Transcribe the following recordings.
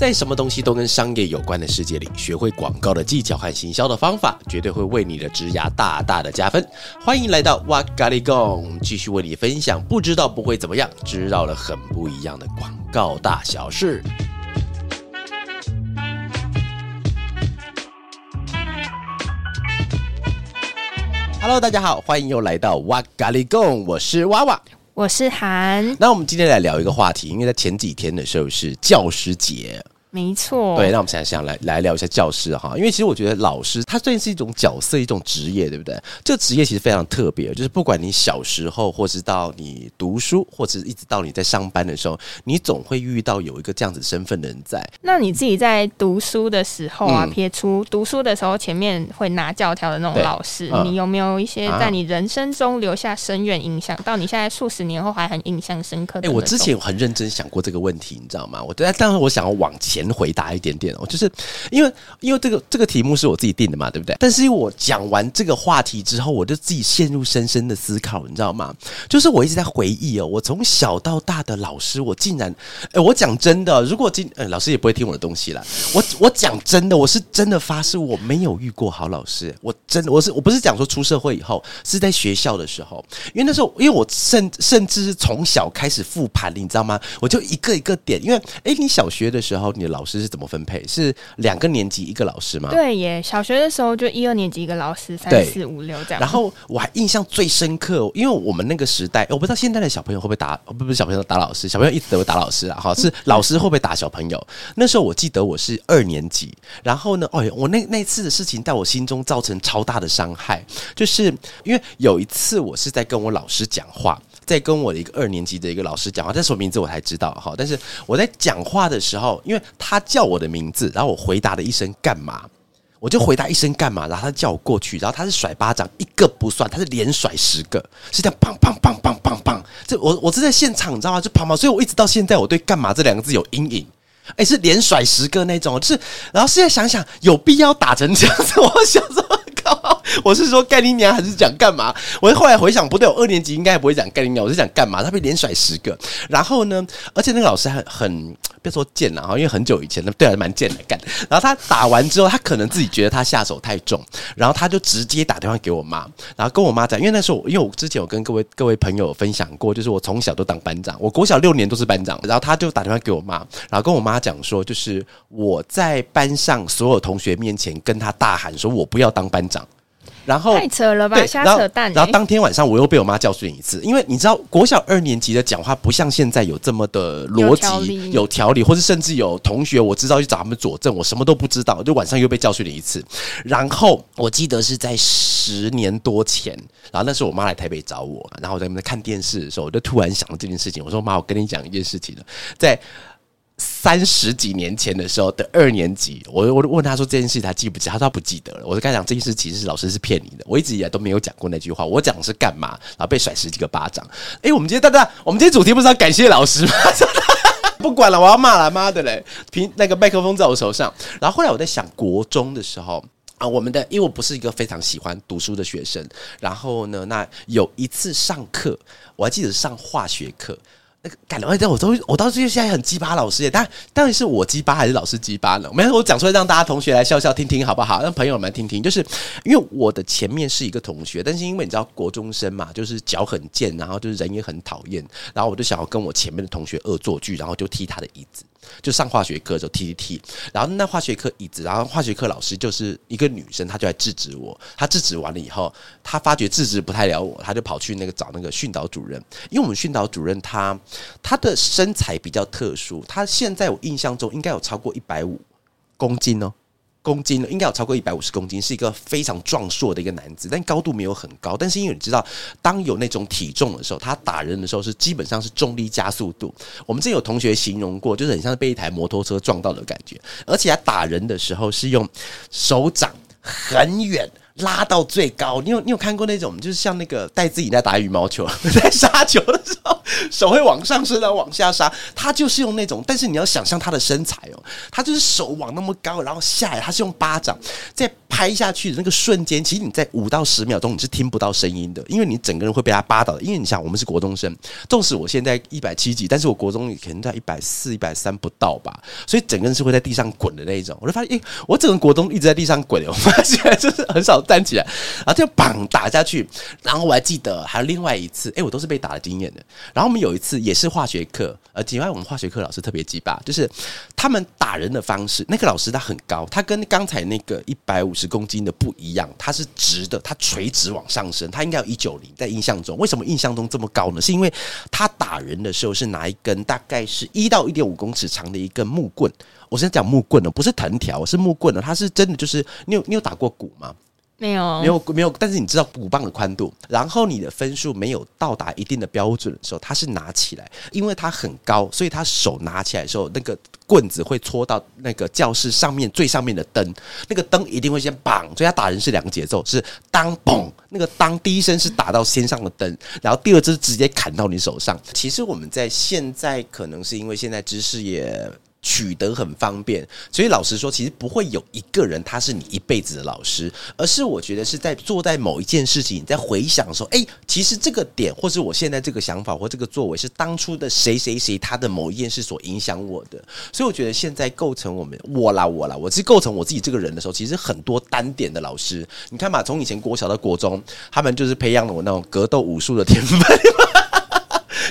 在什么东西都跟商业有关的世界里，学会广告的技巧和行销的方法，绝对会为你的职涯大大的加分。欢迎来到哇嘎哩供，继续为你分享。不知道不会怎么样，知道了很不一样的广告大小事。Hello，大家好，欢迎又来到哇嘎哩供，我是娃娃。我是韩，那我们今天来聊一个话题，因为在前几天的时候是教师节。没错，对，那我们现在想来来聊一下教师哈，因为其实我觉得老师他算是一种角色，一种职业，对不对？这个职业其实非常特别，就是不管你小时候，或是到你读书，或者一直到你在上班的时候，你总会遇到有一个这样子身份的人在。那你自己在读书的时候啊，嗯、撇出读书的时候前面会拿教条的那种老师，嗯、你有没有一些在你人生中留下深远影响，啊、到你现在数十年后还很印象深刻的？哎、欸，我之前有很认真想过这个问题，你知道吗？我但但是我想要往前。先回答一点点哦，就是因为因为这个这个题目是我自己定的嘛，对不对？但是我讲完这个话题之后，我就自己陷入深深的思考，你知道吗？就是我一直在回忆哦，我从小到大的老师，我竟然，哎，我讲真的，如果今，呃，老师也不会听我的东西啦。我我讲真的，我是真的发誓，我没有遇过好老师。我真的，我是我不是讲说出社会以后，是在学校的时候，因为那时候，因为我甚甚至是从小开始复盘，你知道吗？我就一个一个点，因为哎，你小学的时候，你。老师是怎么分配？是两个年级一个老师吗？对耶，小学的时候就一二年级一个老师，三四五六这样。然后我还印象最深刻，因为我们那个时代，我不知道现在的小朋友会不会打，不不是小朋友打老师，小朋友一直都会打老师啊。哈，是老师会不会打小朋友？那时候我记得我是二年级，然后呢，哎，我那那次的事情在我心中造成超大的伤害，就是因为有一次我是在跟我老师讲话。在跟我的一个二年级的一个老师讲话，这什么名字我才知道哈。但是我在讲话的时候，因为他叫我的名字，然后我回答了一声干嘛，我就回答一声干嘛，然后他叫我过去，然后他是甩巴掌一个不算，他是连甩十个，是这样砰砰砰砰砰砰。这我我是在现场，你知道吗？就砰砰，所以我一直到现在我对干嘛这两个字有阴影。哎，是连甩十个那种，就是然后现在想想有必要打成这样子，我想说。我是说干你娘还是讲干嘛？我后来回想不对，我二年级应该也不会讲干你娘，我是讲干嘛？他被连甩十个，然后呢，而且那个老师还很别说贱了哈，因为很久以前的对还蛮贱的干。然后他打完之后，他可能自己觉得他下手太重，然后他就直接打电话给我妈，然后跟我妈讲，因为那时候因为我之前有跟各位各位朋友分享过，就是我从小都当班长，我国小六年都是班长，然后他就打电话给我妈，然后跟我妈讲说，就是我在班上所有同学面前跟他大喊说，我不要当班长。然后太扯了吧，瞎扯淡、欸。然后当天晚上我又被我妈教训一次，因为你知道国小二年级的讲话不像现在有这么的逻辑、有条理，或是甚至有同学我知道去找他们佐证，我什么都不知道，就晚上又被教训了一次。然后我记得是在十年多前，然后那时候我妈来台北找我，然后我在那边看电视的时候，我就突然想到这件事情，我说妈，我跟你讲一件事情了，在。三十几年前的时候的二年级，我我就问他说这件事他记不记？他说他不记得了。我就跟他讲这件事其实是老师是骗你的，我一直以来都没有讲过那句话。我讲的是干嘛？然后被甩十几个巴掌。哎、我们今天大家，我们今天主题不是要感谢老师吗？不管了，我要骂了，妈的嘞！凭那个麦克风在我手上。然后后来我在想，国中的时候啊，我们的因为我不是一个非常喜欢读书的学生，然后呢，那有一次上课，我还记得上化学课。那个感觉，我都我当时就现在很鸡巴老师耶，但到底是我鸡巴还是老师鸡巴呢？没有，我讲出来让大家同学来笑笑听听好不好？让朋友们听听，就是因为我的前面是一个同学，但是因为你知道国中生嘛，就是脚很贱，然后就是人也很讨厌，然后我就想要跟我前面的同学恶作剧，然后就踢他的椅子。就上化学课就踢踢踢，然后那化学课椅子，然后化学课老师就是一个女生，她就来制止我。她制止完了以后，她发觉制止不太了我，她就跑去那个找那个训导主任。因为我们训导主任她她的身材比较特殊，她现在我印象中应该有超过一百五公斤哦。公斤应该有超过一百五十公斤，是一个非常壮硕的一个男子，但高度没有很高。但是因为你知道，当有那种体重的时候，他打人的时候是基本上是重力加速度。我们这有同学形容过，就是很像是被一台摩托车撞到的感觉。而且他打人的时候是用手掌很远。拉到最高，你有你有看过那种，就是像那个带自己在打羽毛球，在杀球的时候，手会往上伸，然后往下杀。他就是用那种，但是你要想象他的身材哦，他就是手往那么高，然后下来，他是用巴掌在。拍下去的那个瞬间，其实你在五到十秒钟你是听不到声音的，因为你整个人会被他扒倒。因为你想，我们是国中生，纵使我现在一百七几，但是我国中可能在一百四、一百三不到吧，所以整个人是会在地上滚的那一种。我就发现，诶，我整个国中一直在地上滚，我发现就是很少站起来，然后就砰打下去。然后我还记得还有另外一次，诶，我都是被打的经验的。然后我们有一次也是化学课，呃，另外我们化学课老师特别鸡巴，就是他们打人的方式，那个老师他很高，他跟刚才那个一百五十公斤的不一样，他是直的，他垂直往上升，他应该有一九零，在印象中，为什么印象中这么高呢？是因为他打人的时候是拿一根大概是一到一点五公尺长的一根木棍，我现在讲木棍呢，不是藤条，是木棍的，他是真的，就是你有你有打过鼓吗？没有，没有，没有。但是你知道鼓棒的宽度，然后你的分数没有到达一定的标准的时候，他是拿起来，因为他很高，所以他手拿起来的时候，那个棍子会戳到那个教室上面最上面的灯，那个灯一定会先绑，所以他打人是两个节奏，是当嘣，那个当第一声是打到先上的灯，然后第二只直接砍到你手上。其实我们在现在可能是因为现在知识也。取得很方便，所以老实说，其实不会有一个人他是你一辈子的老师，而是我觉得是在做在某一件事情，你在回想说，哎，其实这个点，或是我现在这个想法或这个作为，是当初的谁谁谁他的某一件事所影响我的。所以我觉得现在构成我们我啦我啦，我是构成我自己这个人的时候，其实很多单点的老师，你看嘛，从以前国小到国中，他们就是培养了我那种格斗武术的天分。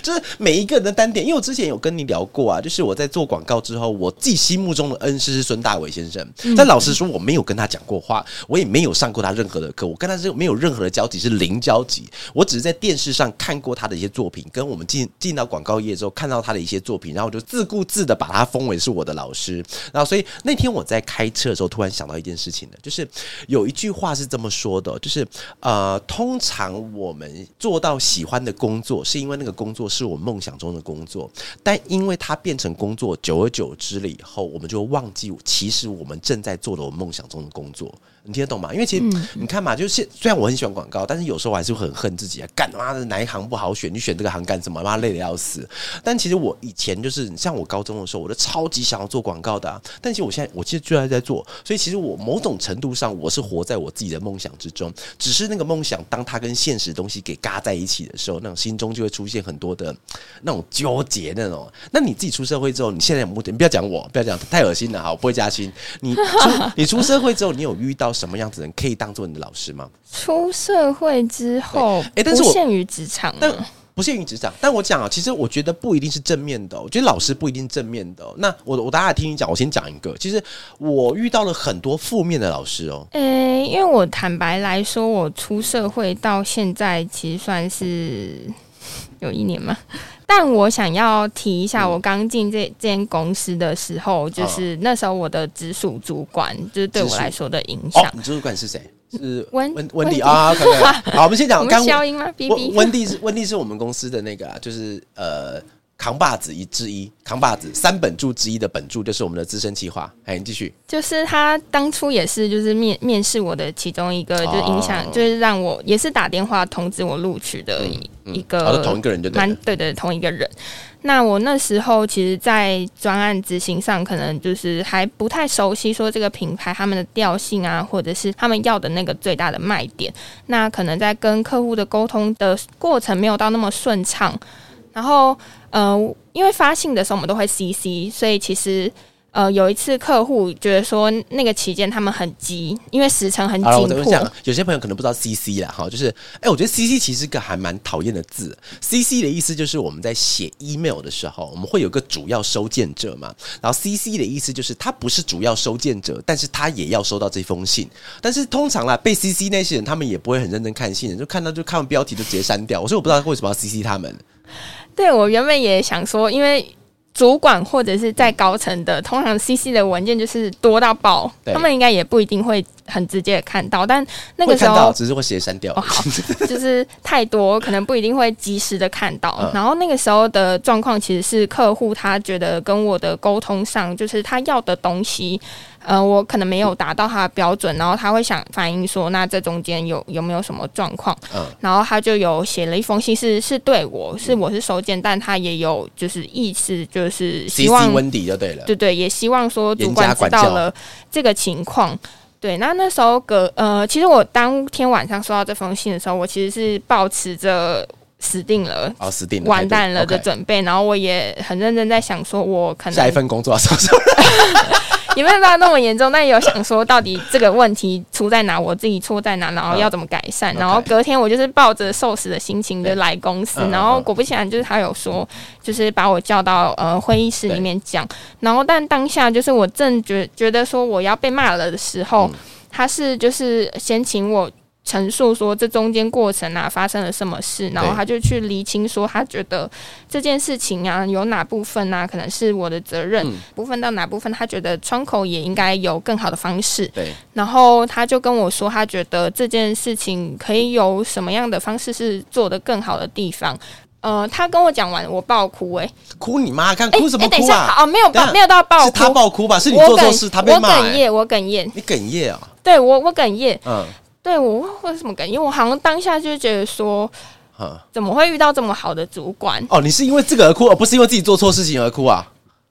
就是每一个人的单点，因为我之前有跟你聊过啊，就是我在做广告之后，我自己心目中的恩师是孙大伟先生。但老实说，我没有跟他讲过话，我也没有上过他任何的课，我跟他是没有任何的交集，是零交集。我只是在电视上看过他的一些作品，跟我们进进到广告业之后看到他的一些作品，然后我就自顾自的把他封为是我的老师。然后，所以那天我在开车的时候，突然想到一件事情呢，就是有一句话是这么说的，就是呃，通常我们做到喜欢的工作，是因为那个工作。是是我梦想中的工作，但因为它变成工作，久而久之了以后，我们就忘记，其实我们正在做的我梦想中的工作。你听得懂吗？因为其实你看嘛，就是虽然我很喜欢广告，但是有时候我还是会很恨自己啊！干妈的哪一行不好选？你选这个行干什么？妈累的要死！但其实我以前就是像我高中的时候，我都超级想要做广告的啊。但其实我现在，我其实居然在做，所以其实我某种程度上，我是活在我自己的梦想之中。只是那个梦想，当它跟现实东西给嘎在一起的时候，那种心中就会出现很多的那种纠结那种。那你自己出社会之后，你现在有目的？你不要讲我，不要讲太恶心了哈，我不会加薪。你出 你出社会之后，你有遇到什么样子的人可以当做你的老师吗？出社会之后，哎，但是不限于职场，但不限于职场。但我讲啊，其实我觉得不一定是正面的。我觉得老师不一定正面的。那我我大家听你讲，我先讲一个。其实我遇到了很多负面的老师哦。诶，因为我坦白来说，我出社会到现在，其实算是有一年嘛。但我想要提一下，我刚进这这间公司的时候，就是那时候我的直属主管，就是对我来说的影响。你直属主管是谁？是 温温温蒂啊。好，我们先讲。刚消音吗？温温迪是温迪是我们公司的那个，就是呃。扛把子一之一，扛把子三本柱之一的本柱就是我们的资深企划。哎，你继续。就是他当初也是，就是面面试我的其中一个，就是影响，哦、就是让我也是打电话通知我录取的一个，嗯嗯、同一个人就对，蛮对的同一个人。那我那时候其实，在专案执行上，可能就是还不太熟悉，说这个品牌他们的调性啊，或者是他们要的那个最大的卖点。那可能在跟客户的沟通的过程没有到那么顺畅。然后，呃，因为发信的时候我们都会 CC，所以其实，呃，有一次客户觉得说那个期间他们很急，因为时程很紧迫。讲，有些朋友可能不知道 CC 啦，哈，就是，哎，我觉得 CC 其实是个还蛮讨厌的字。CC 的意思就是我们在写 email 的时候，我们会有个主要收件者嘛，然后 CC 的意思就是他不是主要收件者，但是他也要收到这封信。但是通常啦，被 CC 那些人，他们也不会很认真看信，就看到就看完标题就直接删掉。所以我不知道为什么要 CC 他们。对，我原本也想说，因为主管或者是在高层的，通常 CC 的文件就是多到爆，他们应该也不一定会很直接的看到。但那个时候只是会直接删掉。哦，好，就是太多，可能不一定会及时的看到。嗯、然后那个时候的状况其实是客户他觉得跟我的沟通上，就是他要的东西。呃，我可能没有达到他的标准，然后他会想反映说，那这中间有有没有什么状况？嗯，然后他就有写了一封信是，是是对我是我是收件，但他也有就是意思，就是希望温迪就对了，对对，也希望说主管知道了这个情况。对，那那时候隔呃，其实我当天晚上收到这封信的时候，我其实是保持着死定了，哦，死定了，完蛋了的准备，然后我也很认真在想，说我可能下一份工作要什么时候？也没有到那么严重，但也有想说，到底这个问题出在哪，我自己错在哪，然后要怎么改善。然后隔天我就是抱着受死的心情就来公司，然后果不其然，就是他有说，就是把我叫到呃会议室里面讲。然后但当下就是我正觉觉得说我要被骂了的时候，他是就是先请我。陈述说这中间过程啊发生了什么事，然后他就去厘清说他觉得这件事情啊有哪部分啊可能是我的责任，嗯、部分到哪部分他觉得窗口也应该有更好的方式。对，然后他就跟我说他觉得这件事情可以有什么样的方式是做得更好的地方。呃，他跟我讲完，我爆哭哎、欸，哭你妈，看哭什么哭啊？欸欸、等一下哦，没有爆，没有到爆哭，是他爆哭吧？是你做错事，他被骂、欸。我哽咽，我哽咽，你哽咽啊？对我，我哽咽，嗯。对我会什么感觉？因为我好像当下就觉得说，怎么会遇到这么好的主管？哦，你是因为这个而哭，而不是因为自己做错事情而哭啊？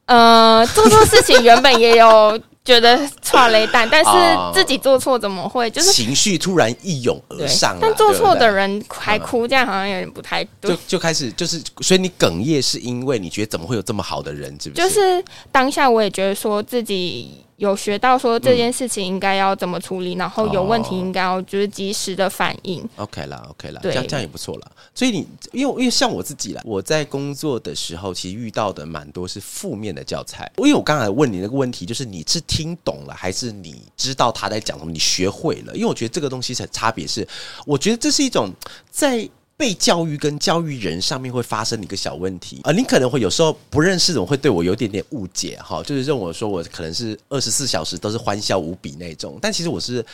呃，做错事情原本也有觉得剉咧等，但是自己做错怎么会就是情绪突然一涌而上？但做错的人还哭，这样好像有点不太对。就就开始就是，所以你哽咽是因为你觉得怎么会有这么好的人？是不是？就是当下我也觉得说自己。有学到说这件事情应该要怎么处理，嗯、然后有问题应该要就是及时的反应。OK 啦，OK 啦，这样这样也不错啦。所以你因为因为像我自己啦，我在工作的时候其实遇到的蛮多是负面的教材。因为我刚才问你那个问题，就是你是听懂了还是你知道他在讲什么？你学会了？因为我觉得这个东西是很差别，是我觉得这是一种在。被教育跟教育人上面会发生一个小问题啊，你可能会有时候不认识人会对我有点点误解哈，就是认为说我可能是二十四小时都是欢笑无比那种，但其实我是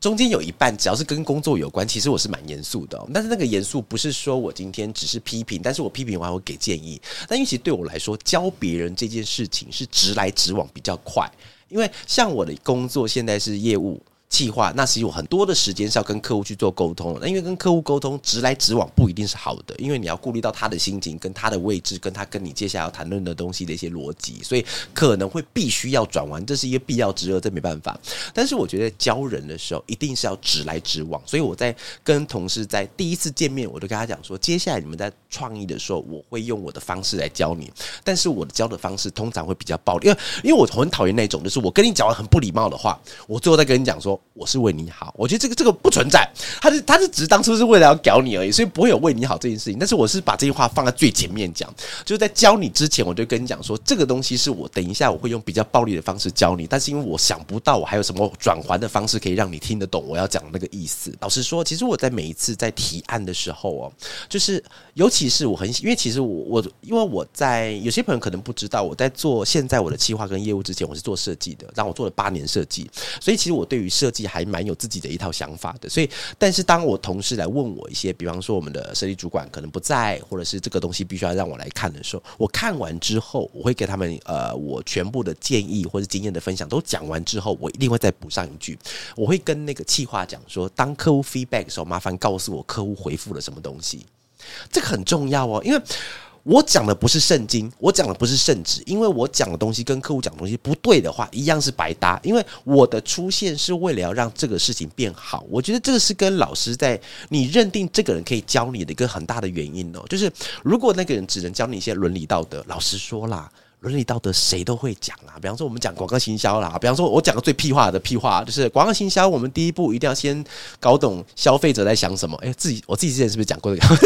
中间有一半只要是跟工作有关，其实我是蛮严肃的。但是那个严肃不是说我今天只是批评，但是我批评完会给建议。但因为其实对我来说，教别人这件事情是直来直往比较快，因为像我的工作现在是业务。计划，那其实有很多的时间是要跟客户去做沟通。那因为跟客户沟通直来直往不一定是好的，因为你要顾虑到他的心情、跟他的位置、跟他跟你接下来要谈论的东西的一些逻辑，所以可能会必须要转弯，这是一个必要之恶，这没办法。但是我觉得教人的时候一定是要直来直往，所以我在跟同事在第一次见面，我就跟他讲说，接下来你们在创意的时候，我会用我的方式来教你，但是我的教的方式通常会比较暴力，因为因为我很讨厌那种，就是我跟你讲完很不礼貌的话，我最后再跟你讲说。我是为你好，我觉得这个这个不存在，他是他是只是当初是为了要搞你而已，所以不会有为你好这件事情。但是我是把这句话放在最前面讲，就是在教你之前，我就跟你讲说，这个东西是我等一下我会用比较暴力的方式教你，但是因为我想不到我还有什么转换的方式可以让你听得懂我要讲那个意思。老实说，其实我在每一次在提案的时候哦，就是尤其是我很因为其实我我因为我在有些朋友可能不知道，我在做现在我的企划跟业务之前，我是做设计的，让我做了八年设计，所以其实我对于设计还蛮有自己的一套想法的，所以，但是当我同事来问我一些，比方说我们的设计主管可能不在，或者是这个东西必须要让我来看的时候，我看完之后，我会给他们呃，我全部的建议或者经验的分享都讲完之后，我一定会再补上一句，我会跟那个企划讲说，当客户 feedback 的时候，麻烦告诉我客户回复了什么东西，这个很重要哦，因为。我讲的不是圣经，我讲的不是圣旨，因为我讲的东西跟客户讲的东西不对的话，一样是白搭。因为我的出现是为了要让这个事情变好。我觉得这个是跟老师在你认定这个人可以教你的一个很大的原因哦。就是如果那个人只能教你一些伦理道德，老实说啦，伦理道德谁都会讲啦。比方说我们讲广告行销啦，比方说我讲个最屁话的屁话，就是广告行销，我们第一步一定要先搞懂消费者在想什么。诶，自己我自己之前是不是讲过这个？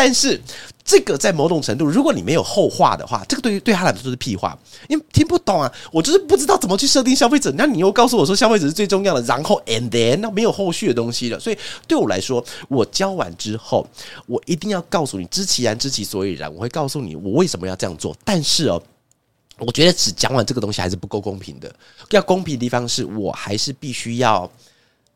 但是这个在某种程度，如果你没有后话的话，这个对于对他来说是屁话，因为听不懂啊。我就是不知道怎么去设定消费者，那你又告诉我说消费者是最重要的，然后 and then 那没有后续的东西了。所以对我来说，我教完之后，我一定要告诉你知其然知其所以然，我会告诉你我为什么要这样做。但是哦，我觉得只讲完这个东西还是不够公平的。要公平的地方是我还是必须要。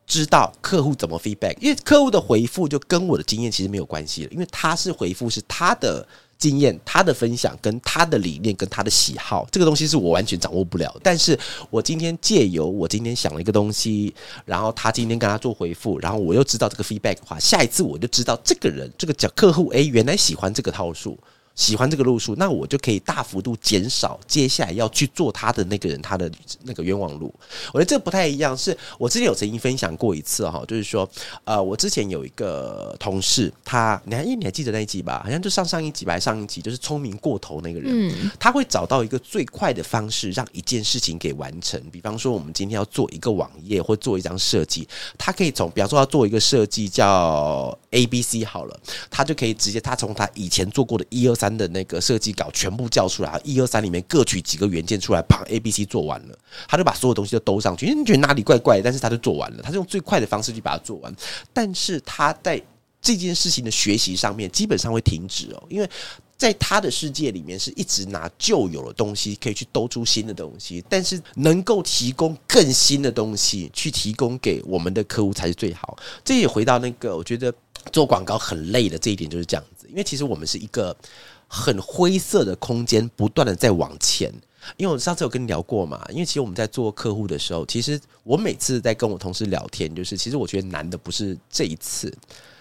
知道客户怎么 feedback，因为客户的回复就跟我的经验其实没有关系了，因为他是回复是他的经验、他的分享跟他的理念跟他的喜好，这个东西是我完全掌握不了。但是我今天借由我今天想了一个东西，然后他今天跟他做回复，然后我又知道这个 feedback 的话，下一次我就知道这个人这个叫客户 A 原来喜欢这个套数。喜欢这个路数，那我就可以大幅度减少接下来要去做他的那个人他的那个冤枉路。我觉得这不太一样，是我之前有曾经分享过一次哈，就是说，呃，我之前有一个同事，他你还你还记得那一集吧？好像就上上一集吧，上一集就是聪明过头那个人，嗯，他会找到一个最快的方式让一件事情给完成。比方说，我们今天要做一个网页或做一张设计，他可以从，比方说要做一个设计叫 A B C 好了，他就可以直接他从他以前做过的一二三。的那个设计稿全部叫出来，一二三里面各取几个元件出来，把 A、B、C 做完了，他就把所有东西都兜上去。因为你觉得哪里怪怪，但是他就做完了，他是用最快的方式去把它做完。但是他在这件事情的学习上面基本上会停止哦，因为在他的世界里面是一直拿旧有的东西可以去兜出新的东西，但是能够提供更新的东西去提供给我们的客户才是最好。这也回到那个我觉得做广告很累的这一点就是这样子，因为其实我们是一个。很灰色的空间，不断的在往前。因为我上次有跟你聊过嘛，因为其实我们在做客户的时候，其实我每次在跟我同事聊天，就是其实我觉得难的不是这一次，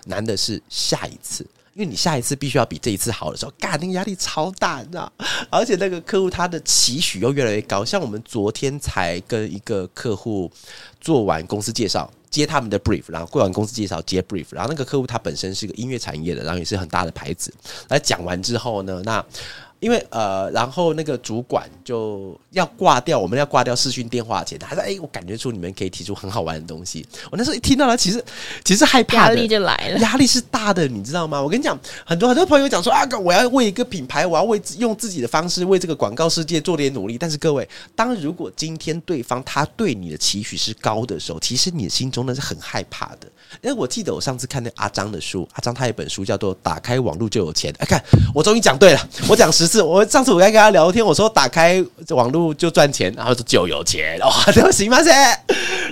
难的是下一次。因为你下一次必须要比这一次好的时候，干，那个压力超大，你知道？而且那个客户他的期许又越来越高。像我们昨天才跟一个客户做完公司介绍。接他们的 brief，然后贵完公司介绍接 brief，然后那个客户他本身是个音乐产业的，然后也是很大的牌子。来讲完之后呢，那。因为呃，然后那个主管就要挂掉，我们要挂掉视讯电话前，他说：“哎，我感觉出你们可以提出很好玩的东西。”我那时候一听到他，其实其实害怕，压力就来了，压力是大的，你知道吗？我跟你讲，很多很多朋友讲说啊，我要为一个品牌，我要为用自己的方式为这个广告世界做点努力。但是各位，当如果今天对方他对你的期许是高的时候，其实你的心中呢是很害怕的。因为我记得我上次看那阿张的书，阿张他有一本书叫做《打开网络就有钱》。哎，看我终于讲对了，我讲十次。我上次我在跟他聊天，我说打开网络就赚钱，然后说就有钱。哇，这个行吗？这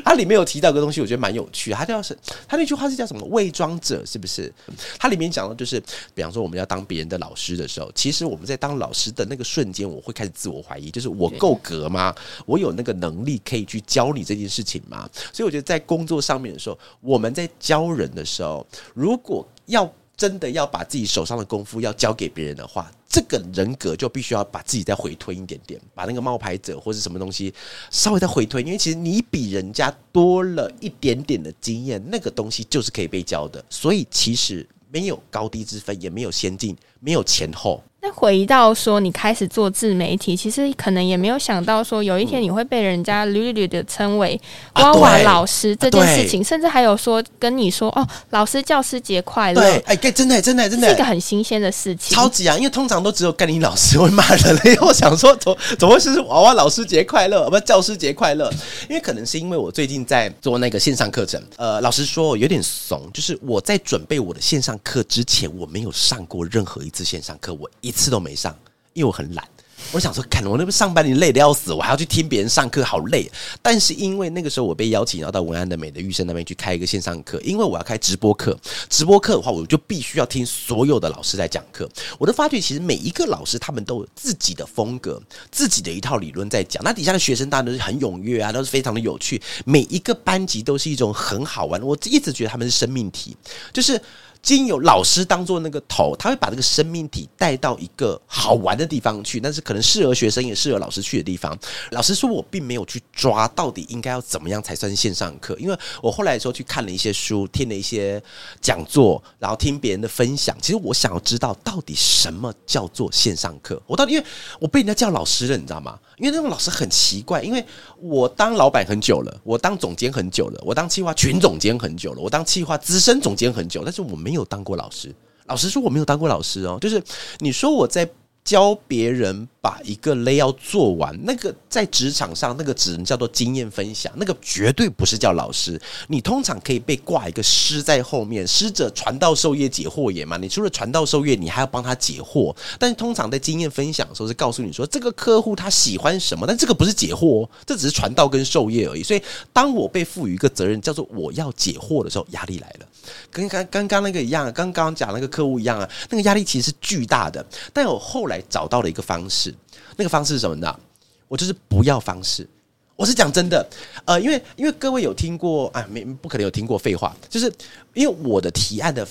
他里面有提到个东西，我觉得蛮有趣。他叫是，他那句话是叫什么？伪装者是不是？他里面讲的就是，比方说我们要当别人的老师的时候，其实我们在当老师的那个瞬间，我会开始自我怀疑，就是我够格吗？我有那个能力可以去教你这件事情吗？所以我觉得在工作上面的时候，我们在教人的时候，如果要真的要把自己手上的功夫要交给别人的话，这个人格就必须要把自己再回推一点点，把那个冒牌者或是什么东西稍微再回推，因为其实你比人家多了一点点的经验，那个东西就是可以被教的，所以其实没有高低之分，也没有先进，没有前后。那回到说，你开始做自媒体，其实可能也没有想到说，有一天你会被人家屡屡的称为“娃娃老师”这件事情，甚至还有说跟你说“哦，老师教师节快乐”。对，哎，真的，真的，真的，是一个很新鲜的事情。超级啊！因为通常都只有干你老师会骂人，因为我想说，怎怎么会是娃娃老师节快乐，不教师节快乐？因为可能是因为我最近在做那个线上课程，呃，老实说有点怂，就是我在准备我的线上课之前，我没有上过任何一次线上课，我一一次都没上。因为我很懒，我想说，看我那边上班，你累得要死，我还要去听别人上课，好累。但是因为那个时候我被邀请要到文安的美的育生那边去开一个线上课，因为我要开直播课，直播课的话，我就必须要听所有的老师在讲课。我都发觉，其实每一个老师他们都有自己的风格，自己的一套理论在讲。那底下的学生当然都是很踊跃啊，都是非常的有趣。每一个班级都是一种很好玩，我一直觉得他们是生命体，就是。经由老师当做那个头，他会把这个生命体带到一个好玩的地方去，但是可能适合学生也适合老师去的地方。老实说，我并没有去抓到底应该要怎么样才算是线上课，因为我后来的时候去看了一些书，听了一些讲座，然后听别人的分享。其实我想要知道到底什么叫做线上课。我到底因为我被人家叫老师了，你知道吗？因为那种老师很奇怪，因为我当老板很久了，我当总监很久了，我当企划群总监很久了，我当企划资深总监很久，但是我没。没有当过老师，老实说我没有当过老师哦。就是你说我在教别人。把一个 layout 做完，那个在职场上那个只能叫做经验分享，那个绝对不是叫老师。你通常可以被挂一个师在后面，师者传道授业解惑也嘛。你除了传道授业，你还要帮他解惑。但是通常在经验分享的时候是告诉你说这个客户他喜欢什么，但这个不是解惑，哦这只是传道跟授业而已。所以当我被赋予一个责任叫做我要解惑的时候，压力来了，跟刚刚刚那个一样，刚刚讲那个客户一样啊，那个压力其实是巨大的。但我后来找到了一个方式。那个方式是什么呢？我就是不要方式。我是讲真的，呃，因为因为各位有听过啊，没不可能有听过废话，就是因为我的提案的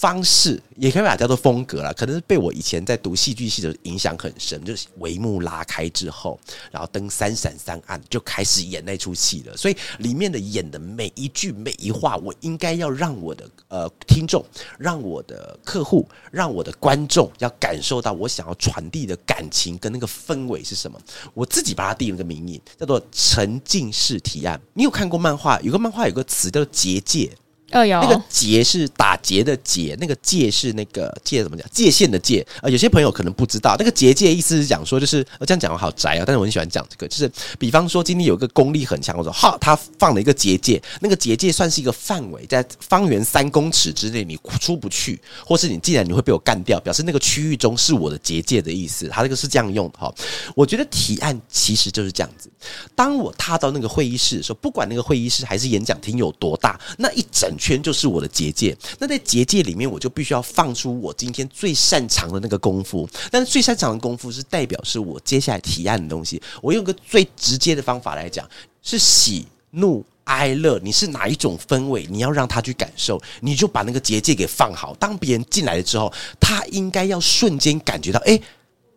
方式，也可以把它叫做风格了，可能是被我以前在读戏剧系的影响很深，就是帷幕拉开之后，然后灯三闪三暗，就开始演那出戏了。所以里面的演的每一句每一话，我应该要让我的呃听众，让我的客户，让我的观众要感受到我想要传递的感情跟那个氛围是什么。我自己把它定了个名义，叫做沉浸式提案。你有看过漫画？有个漫画有个词叫做结界。哦，有那个结是打结的结，那个界是那个界怎么讲？界限的界啊，有些朋友可能不知道，那个结界意思是讲说，就是我这样讲好宅啊，但是我很喜欢讲这个，就是比方说今天有一个功力很强，我说哈，他放了一个结界，那个结界算是一个范围，在方圆三公尺之内你出不去，或是你既然你会被我干掉，表示那个区域中是我的结界的意思，他这个是这样用的哈。我觉得提案其实就是这样子，当我踏到那个会议室的时候，不管那个会议室还是演讲厅有多大，那一整。圈就是我的结界，那在结界里面，我就必须要放出我今天最擅长的那个功夫。但是最擅长的功夫是代表是我接下来提案的东西。我用个最直接的方法来讲，是喜怒哀乐，你是哪一种氛围，你要让他去感受，你就把那个结界给放好。当别人进来了之后，他应该要瞬间感觉到，诶。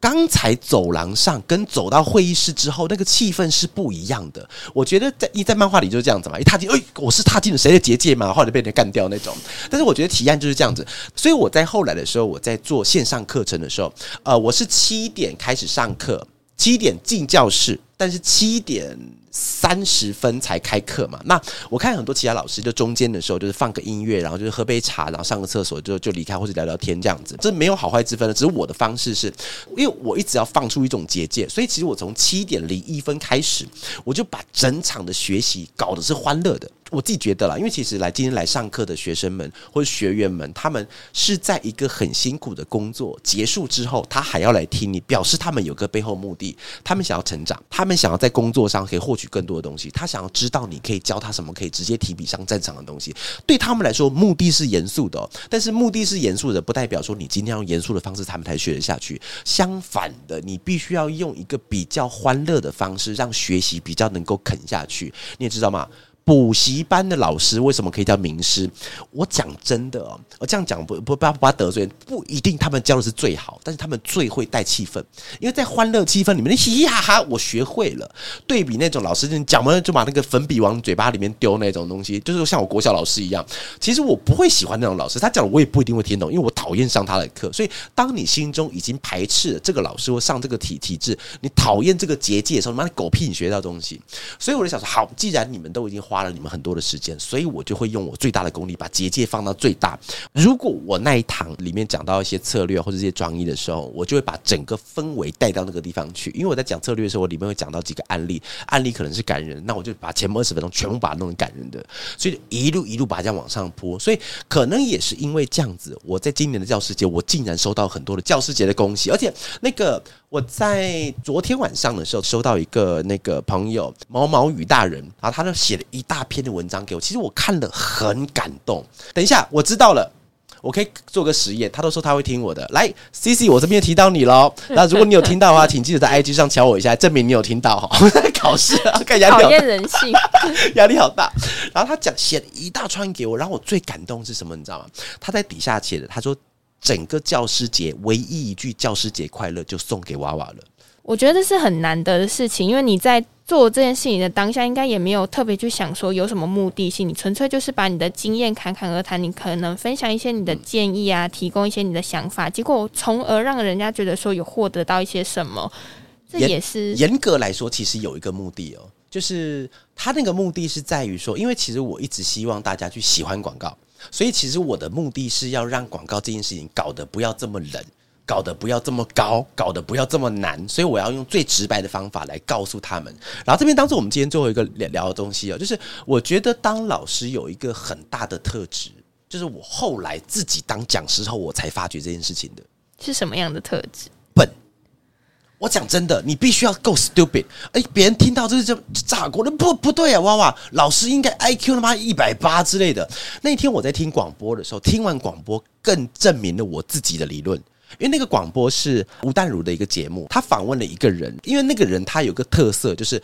刚才走廊上跟走到会议室之后，那个气氛是不一样的。我觉得在一在漫画里就是这样子嘛，一踏进，哎，我是踏进了谁的结界嘛，后来被人干掉那种。但是我觉得提案就是这样子，所以我在后来的时候，我在做线上课程的时候，呃，我是七点开始上课，七点进教室，但是七点。三十分才开课嘛？那我看很多其他老师，就中间的时候就是放个音乐，然后就是喝杯茶，然后上个厕所就就离开，或者聊聊天这样子。这没有好坏之分的，只是我的方式是，因为我一直要放出一种结界，所以其实我从七点零一分开始，我就把整场的学习搞得是欢乐的。我自己觉得啦，因为其实来今天来上课的学生们或者学员们，他们是在一个很辛苦的工作结束之后，他还要来听你，表示他们有个背后目的，他们想要成长，他们想要在工作上可以获取更多的东西，他想要知道你可以教他什么，可以直接提笔上战场的东西。对他们来说，目的是严肃的，但是目的是严肃的，不代表说你今天用严肃的方式他们才学得下去。相反的，你必须要用一个比较欢乐的方式，让学习比较能够啃下去。你也知道吗？补习班的老师为什么可以叫名师？我讲真的哦，我这样讲不不不不得罪，不一定他们教的是最好，但是他们最会带气氛，因为在欢乐气氛里面，你嘻嘻哈哈，我学会了。对比那种老师，你讲完就把那个粉笔往嘴巴里面丢那种东西，就是像我国小老师一样。其实我不会喜欢那种老师，他讲的我也不一定会听懂，因为我讨厌上他的课。所以，当你心中已经排斥了这个老师或上这个体体制，你讨厌这个结界的时候，妈的狗屁，你学到东西。所以我就想说，好，既然你们都已经。花了你们很多的时间，所以我就会用我最大的功力把结界放到最大。如果我那一堂里面讲到一些策略或者这些专业的时候，我就会把整个氛围带到那个地方去。因为我在讲策略的时候，我里面会讲到几个案例，案例可能是感人，那我就把前面二十分钟全部把它弄成感人的，所以一路一路把它这样往上铺。所以可能也是因为这样子，我在今年的教师节，我竟然收到很多的教师节的恭喜，而且那个我在昨天晚上的时候收到一个那个朋友毛毛雨大人，然后他就写了一。大篇的文章给我，其实我看了很感动。等一下，我知道了，我可以做个实验。他都说他会听我的，来，CC，我这边提到你喽。那如果你有听到的话，请记得在 IG 上敲我一下，证明你有听到哈。考试啊，看压力，讨厌人性，压力好大。然后他讲写了一大串给我，然后我最感动是什么？你知道吗？他在底下写的，他说整个教师节唯一一句“教师节快乐”就送给娃娃了。我觉得这是很难得的事情，因为你在做这件事情的当下，应该也没有特别去想说有什么目的性，你纯粹就是把你的经验侃侃而谈，你可能分享一些你的建议啊，提供一些你的想法，结果从而让人家觉得说有获得到一些什么，这也是严格来说，其实有一个目的哦，就是他那个目的是在于说，因为其实我一直希望大家去喜欢广告，所以其实我的目的是要让广告这件事情搞得不要这么冷。搞得不要这么高，搞得不要这么难，所以我要用最直白的方法来告诉他们。然后这边当做我们今天最后一个聊聊的东西哦，就是我觉得当老师有一个很大的特质，就是我后来自己当讲师后，我才发觉这件事情的。是什么样的特质？我讲真的，你必须要够 stupid。哎，别人听到这是这咋过的？不不对啊，哇哇老师应该 IQ 他妈一百八之类的。那天我在听广播的时候，听完广播更证明了我自己的理论。因为那个广播是吴淡如的一个节目，他访问了一个人，因为那个人他有个特色，就是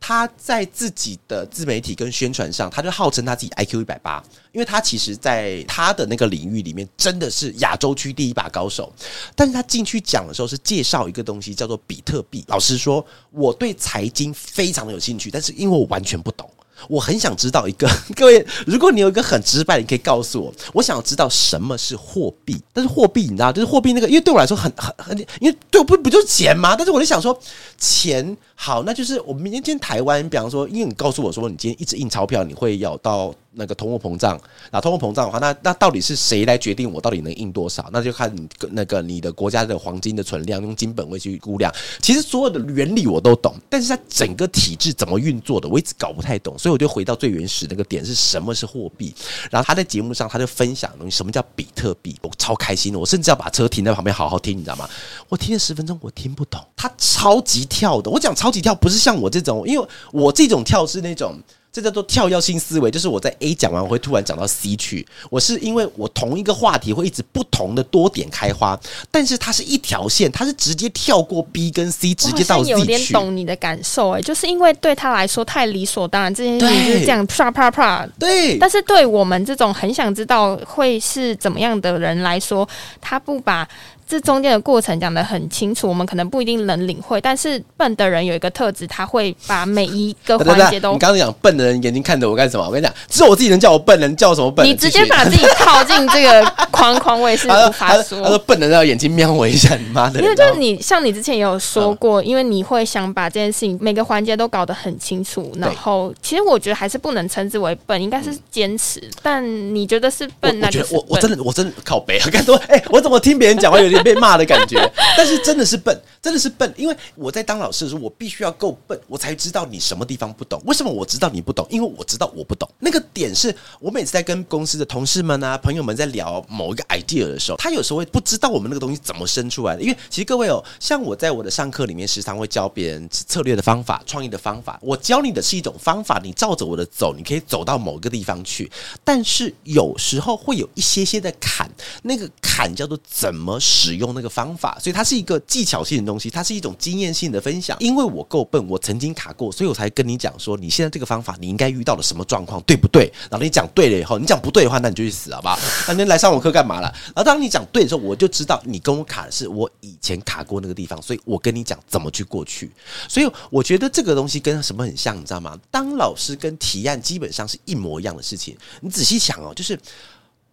他在自己的自媒体跟宣传上，他就号称他自己 IQ 一百八，因为他其实在他的那个领域里面真的是亚洲区第一把高手。但是他进去讲的时候是介绍一个东西叫做比特币。老实说，我对财经非常的有兴趣，但是因为我完全不懂。我很想知道一个，各位，如果你有一个很直白，你可以告诉我，我想要知道什么是货币。但是货币，你知道，就是货币那个，因为对我来说很很很，因为对我不不就是钱吗？但是我就想说，钱好，那就是我们明天今天台湾，比方说，因为你告诉我说，你今天一直印钞票，你会要到。那个通货膨胀，那通货膨胀的话，那那到底是谁来决定我到底能印多少？那就看你那个你的国家的黄金的存量，用金本位去估量。其实所有的原理我都懂，但是它整个体制怎么运作的，我一直搞不太懂。所以我就回到最原始那个点，是什么是货币？然后他在节目上他就分享东西，什么叫比特币？我超开心的，我甚至要把车停在旁边好好听，你知道吗？我听了十分钟，我听不懂，他超级跳的。我讲超级跳，不是像我这种，因为我这种跳是那种。这叫做跳跃性思维，就是我在 A 讲完，我会突然讲到 C 去。我是因为我同一个话题会一直不同的多点开花，但是它是一条线，它是直接跳过 B 跟 C，直接到 Z 去。有点懂你的感受，哎，就是因为对他来说太理所当然，这件事情就是这样啪啪啪。对，但是对我们这种很想知道会是怎么样的人来说，他不把。这中间的过程讲得很清楚，我们可能不一定能领会，但是笨的人有一个特质，他会把每一个环节都。你刚刚讲笨的人眼睛看着我干什么？我跟你讲，只有我自己能叫我笨人，叫我什么笨？你直接把自己套进这个框框，我也是无法说。他说笨的人要眼睛瞄我一下，你妈的！因为就是你，像你之前也有说过，因为你会想把这件事情每个环节都搞得很清楚，然后其实我觉得还是不能称之为笨，应该是坚持。但你觉得是笨，那就是我我真的我真的靠北啊！干什么？哎，我怎么听别人讲话有点？被骂的感觉，但是真的是笨，真的是笨，因为我在当老师的时候，我必须要够笨，我才知道你什么地方不懂。为什么我知道你不懂？因为我知道我不懂。那个点是我每次在跟公司的同事们啊、朋友们在聊某一个 idea 的时候，他有时候会不知道我们那个东西怎么生出来的。因为其实各位哦，像我在我的上课里面，时常会教别人策略的方法、创意的方法。我教你的是一种方法，你照着我的走，你可以走到某一个地方去。但是有时候会有一些些的坎，那个坎叫做怎么使使用那个方法，所以它是一个技巧性的东西，它是一种经验性的分享。因为我够笨，我曾经卡过，所以我才跟你讲说，你现在这个方法，你应该遇到了什么状况，对不对？然后你讲对了以后，你讲不对的话，那你就去死，好不好？那你来上我课干嘛了？然后当你讲对的时候，我就知道你跟我卡的是我以前卡过那个地方，所以我跟你讲怎么去过去。所以我觉得这个东西跟什么很像，你知道吗？当老师跟提案基本上是一模一样的事情。你仔细想哦，就是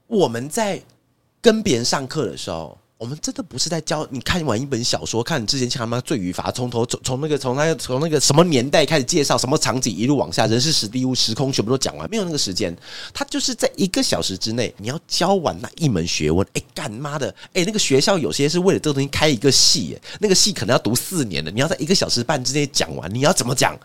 我们在跟别人上课的时候。我们真的不是在教你看完一本小说，看你之前像他妈罪与罚，从头从从那个从那个从那个什么年代开始介绍什么场景，一路往下，人事时地物时空全部都讲完，没有那个时间。他就是在一个小时之内，你要教完那一门学问。哎，干妈的！哎，那个学校有些是为了这个东西开一个系，那个系可能要读四年的，你要在一个小时半之内讲完，你要怎么讲？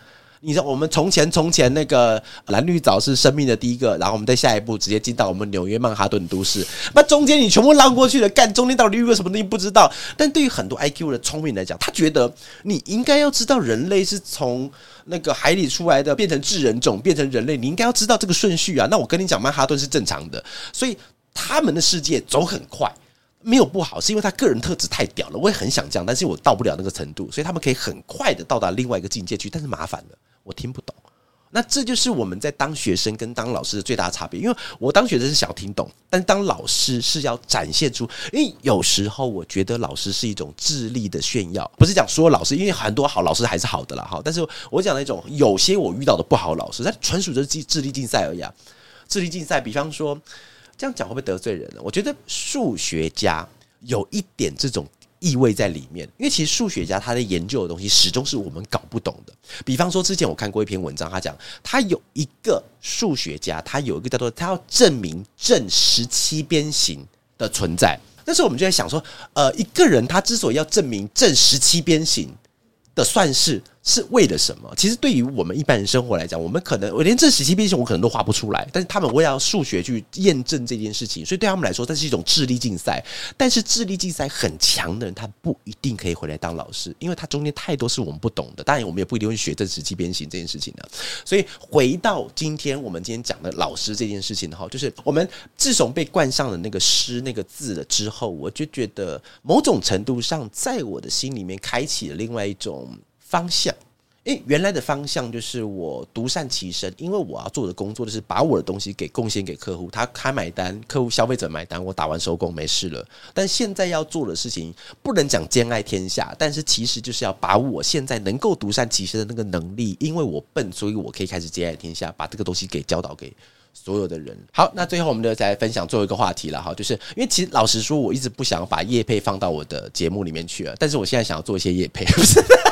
你说我们从前从前那个蓝绿藻是生命的第一个，然后我们在下一步直接进到我们纽约曼哈顿都市，那中间你全部绕过去了，干中间到底遇个什么东西不知道？但对于很多 IQ 的聪明来讲，他觉得你应该要知道人类是从那个海里出来的，变成智人种，变成人类，你应该要知道这个顺序啊。那我跟你讲，曼哈顿是正常的，所以他们的世界走很快，没有不好，是因为他个人特质太屌了。我也很想这样，但是我到不了那个程度，所以他们可以很快的到达另外一个境界去，但是麻烦了。我听不懂，那这就是我们在当学生跟当老师的最大差别。因为我当学生是想听懂，但当老师是要展现出。因为有时候我觉得老师是一种智力的炫耀，不是讲说老师，因为很多好老师还是好的啦。哈。但是我讲那种有些我遇到的不好老师，但纯属就是智智力竞赛而已啊。智力竞赛，比方说这样讲会不会得罪人呢？我觉得数学家有一点这种。意味在里面，因为其实数学家他在研究的东西始终是我们搞不懂的。比方说，之前我看过一篇文章，他讲他有一个数学家，他有一个叫做他要证明正十七边形的存在。但是我们就在想说，呃，一个人他之所以要证明正十七边形的算式。是为了什么？其实对于我们一般人生活来讲，我们可能我连这十七边形我可能都画不出来，但是他们为了数学去验证这件事情，所以对他们来说，这是一种智力竞赛。但是智力竞赛很强的人，他不一定可以回来当老师，因为他中间太多是我们不懂的。当然，我们也不一定会学正十七边形这件事情的。所以回到今天我们今天讲的老师这件事情的话，就是我们自从被冠上了那个师那个字了之后，我就觉得某种程度上，在我的心里面开启了另外一种。方向，因原来的方向就是我独善其身，因为我要做的工作就是把我的东西给贡献给客户，他开买单，客户消费者买单，我打完收工没事了。但现在要做的事情不能讲兼爱天下，但是其实就是要把我现在能够独善其身的那个能力，因为我笨，所以我可以开始兼爱天下，把这个东西给教导给所有的人。好，那最后我们就再分享最后一个话题了哈，就是因为其实老实说，我一直不想把业配放到我的节目里面去了，但是我现在想要做一些业配。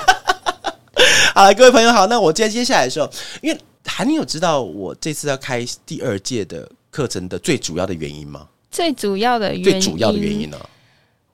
好了，各位朋友好。那我接接下来的时候，因为韩你有知道我这次要开第二届的课程的最主要的原因吗？最主要的原因，最主要的原因呢？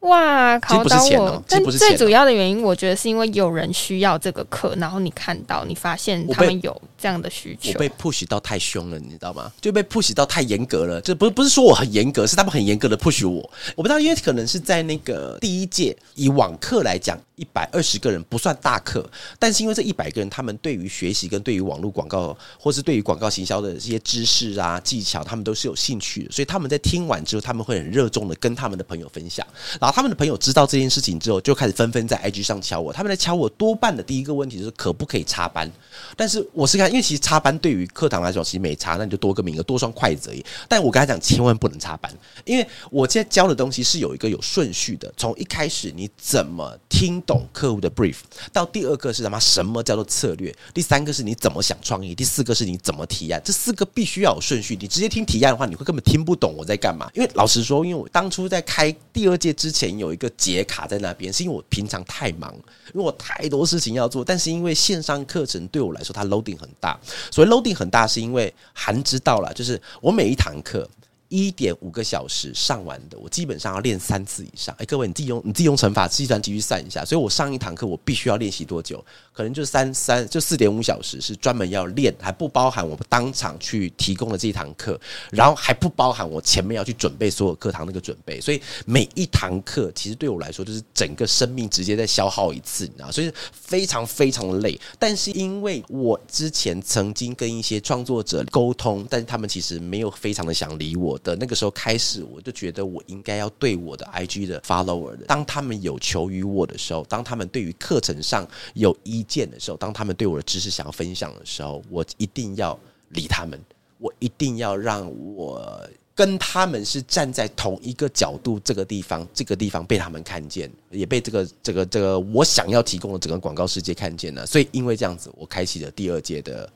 哇，考到我！但最主要的原因，我觉得是因为有人需要这个课，然后你看到，你发现他们有这样的需求。我被 push 到太凶了，你知道吗？就被 push 到太严格了。这不是不是说我很严格，是他们很严格的 push 我。我不知道，因为可能是在那个第一届以网课来讲。一百二十个人不算大课，但是因为这一百个人，他们对于学习跟对于网络广告，或是对于广告行销的这些知识啊技巧，他们都是有兴趣的，所以他们在听完之后，他们会很热衷的跟他们的朋友分享。然后他们的朋友知道这件事情之后，就开始纷纷在 IG 上敲我。他们来敲我，多半的第一个问题就是可不可以插班？但是我是看，因为其实插班对于课堂来说其实没差，那你就多个名额，多双筷子而已。但我跟他讲，千万不能插班，因为我现在教的东西是有一个有顺序的，从一开始你怎么听懂客户的 brief，到第二个是什么？什么叫做策略？第三个是你怎么想创意？第四个是你怎么提案？这四个必须要有顺序。你直接听提案的话，你会根本听不懂我在干嘛。因为老实说，因为我当初在开第二届之前有一个结卡在那边，是因为我平常太忙，因为我太多事情要做。但是因为线上课程对我来说，它 loading 很大。所谓 loading 很大，是因为韩知道了，就是我每一堂课。一点五个小时上完的，我基本上要练三次以上。哎，各位，你自己用你自己用乘法计算机去算一下。所以我上一堂课，我必须要练习多久？可能就三三就四点五小时，是专门要练，还不包含我们当场去提供的这一堂课，然后还不包含我前面要去准备所有课堂那个准备。所以每一堂课，其实对我来说，就是整个生命直接在消耗一次，你知道？所以非常非常的累。但是因为我之前曾经跟一些创作者沟通，但是他们其实没有非常的想理我。的那个时候开始，我就觉得我应该要对我的 IG 的 follower，当他们有求于我的时候，当他们对于课程上有意见的时候，当他们对我的知识想要分享的时候，我一定要理他们，我一定要让我跟他们是站在同一个角度，这个地方，这个地方被他们看见，也被这个这个这个我想要提供的整个广告世界看见了。所以因为这样子，我开启了第二届的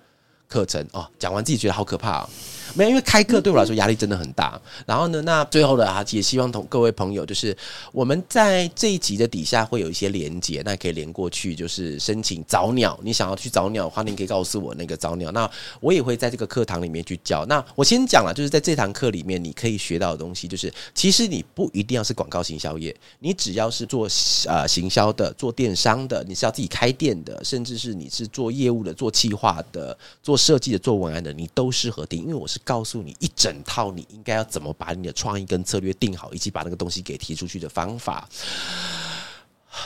课程哦。讲完自己觉得好可怕哦。没有，因为开课对我来说压力真的很大。然后呢，那最后的啊，也希望同各位朋友，就是我们在这一集的底下会有一些连接，那可以连过去，就是申请早鸟。你想要去早鸟的话，你可以告诉我那个早鸟。那我也会在这个课堂里面去教。那我先讲了，就是在这堂课里面，你可以学到的东西，就是其实你不一定要是广告行销业，你只要是做呃行销的、做电商的，你是要自己开店的，甚至是你是做业务的、做企划的、做设计的、做文案的，你都适合听，因为我是。告诉你一整套，你应该要怎么把你的创意跟策略定好，以及把那个东西给提出去的方法。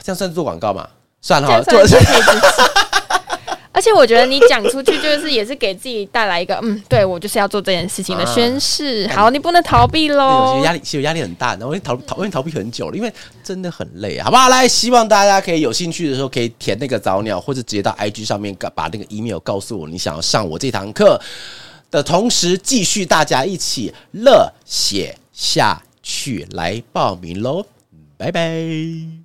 这样算做广告吗？算了，好，做。而且我觉得你讲出去，就是也是给自己带来一个，嗯，对我就是要做这件事情的宣誓。好，你不能逃避喽。有些压力，其实压力很大，然后我逃逃，我逃避很久了，因为真的很累，好不好？来，希望大家可以有兴趣的时候，可以填那个早鸟，或者直接到 IG 上面把那个 email 告诉我，你想要上我这堂课。的同时，继续大家一起乐写下去，来报名喽！拜拜。